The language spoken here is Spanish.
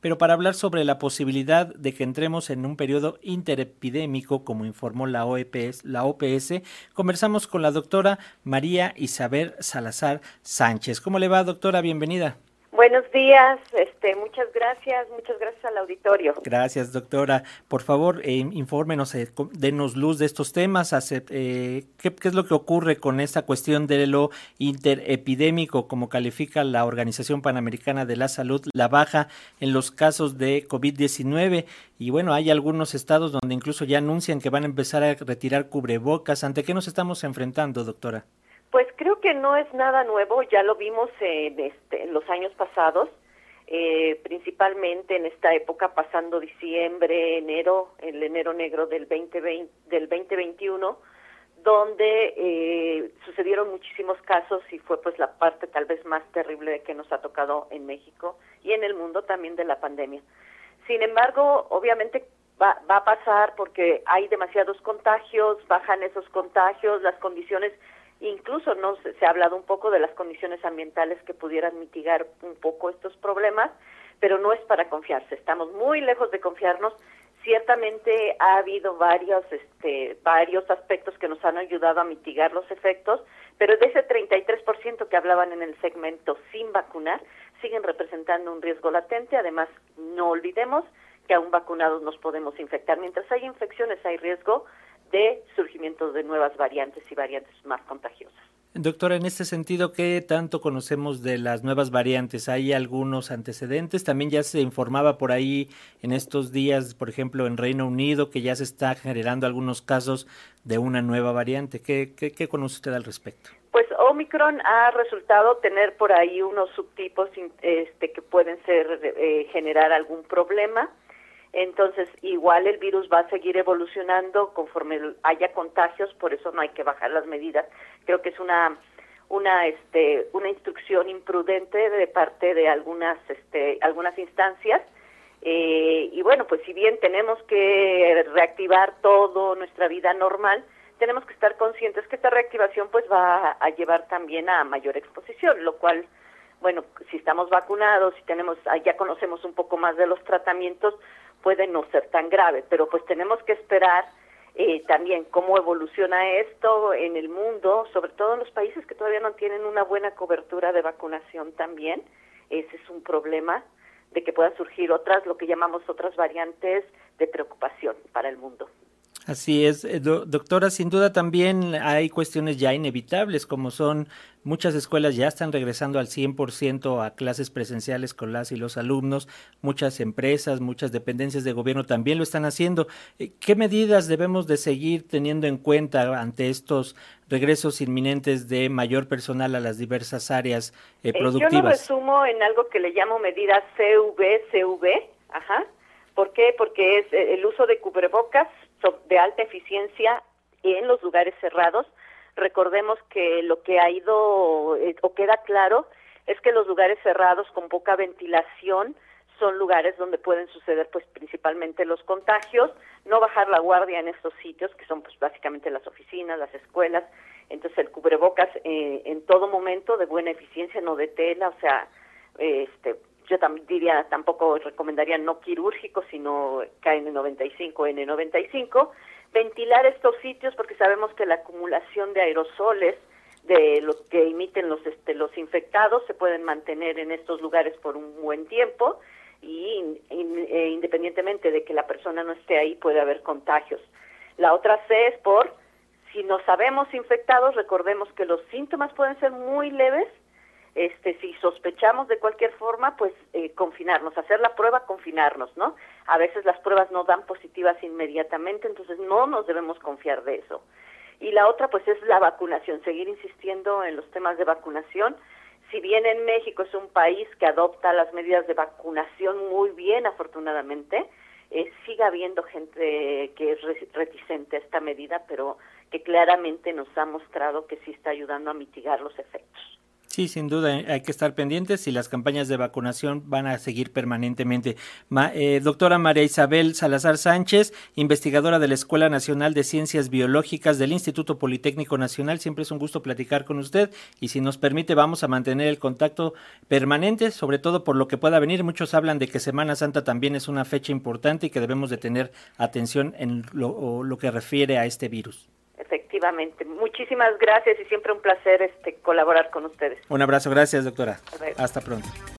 Pero para hablar sobre la posibilidad de que entremos en un periodo interepidémico, como informó la OPS, la OPS, conversamos con la doctora María Isabel Salazar Sánchez. ¿Cómo le va, doctora? Bienvenida. Buenos días, este, muchas gracias, muchas gracias al auditorio. Gracias, doctora. Por favor, eh, infórmenos, eh, denos luz de estos temas. Eh, ¿qué, es lo que ocurre con esta cuestión de lo interepidémico, como califica la Organización Panamericana de la Salud, la baja en los casos de COVID-19? Y bueno, hay algunos estados donde incluso ya anuncian que van a empezar a retirar cubrebocas. ¿Ante qué nos estamos enfrentando, doctora? Pues creo que no es nada nuevo, ya lo vimos en, este, en los años pasados, eh, principalmente en esta época pasando diciembre, enero, el enero negro del 2020, del 2021, donde eh, sucedieron muchísimos casos y fue pues la parte tal vez más terrible que nos ha tocado en México y en el mundo también de la pandemia. Sin embargo, obviamente va, va a pasar porque hay demasiados contagios, bajan esos contagios, las condiciones Incluso no se, ha hablado un poco de las condiciones ambientales que pudieran mitigar un poco estos problemas, pero no es para confiarse. Estamos muy lejos de confiarnos. Ciertamente ha habido varios, este, varios aspectos que nos han ayudado a mitigar los efectos, pero de ese 33% que hablaban en el segmento sin vacunar, siguen representando un riesgo latente. Además, no olvidemos que aún vacunados nos podemos infectar. Mientras hay infecciones, hay riesgo de surgimiento de nuevas variantes y variantes más contagiosas. Doctora, en este sentido, ¿qué tanto conocemos de las nuevas variantes? ¿Hay algunos antecedentes? También ya se informaba por ahí en estos días, por ejemplo, en Reino Unido, que ya se está generando algunos casos de una nueva variante. ¿Qué, qué, conoce usted al respecto? Pues Omicron ha resultado tener por ahí unos subtipos este, que pueden ser eh, generar algún problema. Entonces, igual el virus va a seguir evolucionando conforme haya contagios, por eso no hay que bajar las medidas. Creo que es una una este una instrucción imprudente de parte de algunas este algunas instancias eh, y bueno pues si bien tenemos que reactivar todo nuestra vida normal tenemos que estar conscientes que esta reactivación pues va a llevar también a mayor exposición lo cual bueno si estamos vacunados si tenemos ya conocemos un poco más de los tratamientos puede no ser tan grave, pero pues tenemos que esperar eh, también cómo evoluciona esto en el mundo, sobre todo en los países que todavía no tienen una buena cobertura de vacunación también. Ese es un problema de que puedan surgir otras, lo que llamamos otras variantes de preocupación para el mundo. Así es, eh, doctora, sin duda también hay cuestiones ya inevitables, como son muchas escuelas ya están regresando al 100% a clases presenciales con las y los alumnos, muchas empresas, muchas dependencias de gobierno también lo están haciendo. Eh, ¿Qué medidas debemos de seguir teniendo en cuenta ante estos regresos inminentes de mayor personal a las diversas áreas productivas? Eh, yo lo resumo en algo que le llamo medidas CV, ajá. ¿Por qué? Porque es el uso de cubrebocas, de alta eficiencia en los lugares cerrados. Recordemos que lo que ha ido eh, o queda claro es que los lugares cerrados con poca ventilación son lugares donde pueden suceder pues principalmente los contagios, no bajar la guardia en estos sitios que son pues básicamente las oficinas, las escuelas, entonces el cubrebocas eh, en todo momento de buena eficiencia, no de tela, o sea, este yo también diría, tampoco recomendaría no quirúrgico, sino KN95, N95, ventilar estos sitios porque sabemos que la acumulación de aerosoles de los que emiten los este, los infectados se pueden mantener en estos lugares por un buen tiempo y e independientemente de que la persona no esté ahí puede haber contagios. La otra C es por si no sabemos infectados, recordemos que los síntomas pueden ser muy leves este, si sospechamos de cualquier forma, pues eh, confinarnos, hacer la prueba, confinarnos, ¿no? A veces las pruebas no dan positivas inmediatamente, entonces no nos debemos confiar de eso. Y la otra, pues es la vacunación, seguir insistiendo en los temas de vacunación. Si bien en México es un país que adopta las medidas de vacunación muy bien, afortunadamente, eh, sigue habiendo gente que es reticente a esta medida, pero que claramente nos ha mostrado que sí está ayudando a mitigar los efectos. Sí, sin duda eh, hay que estar pendientes y las campañas de vacunación van a seguir permanentemente. Eh, doctora María Isabel Salazar Sánchez, investigadora de la Escuela Nacional de Ciencias Biológicas del Instituto Politécnico Nacional, siempre es un gusto platicar con usted y si nos permite vamos a mantener el contacto permanente, sobre todo por lo que pueda venir. Muchos hablan de que Semana Santa también es una fecha importante y que debemos de tener atención en lo que refiere a este virus. Efectivamente. Muchísimas gracias y siempre un placer este colaborar con ustedes. Un abrazo, gracias doctora. Hasta pronto.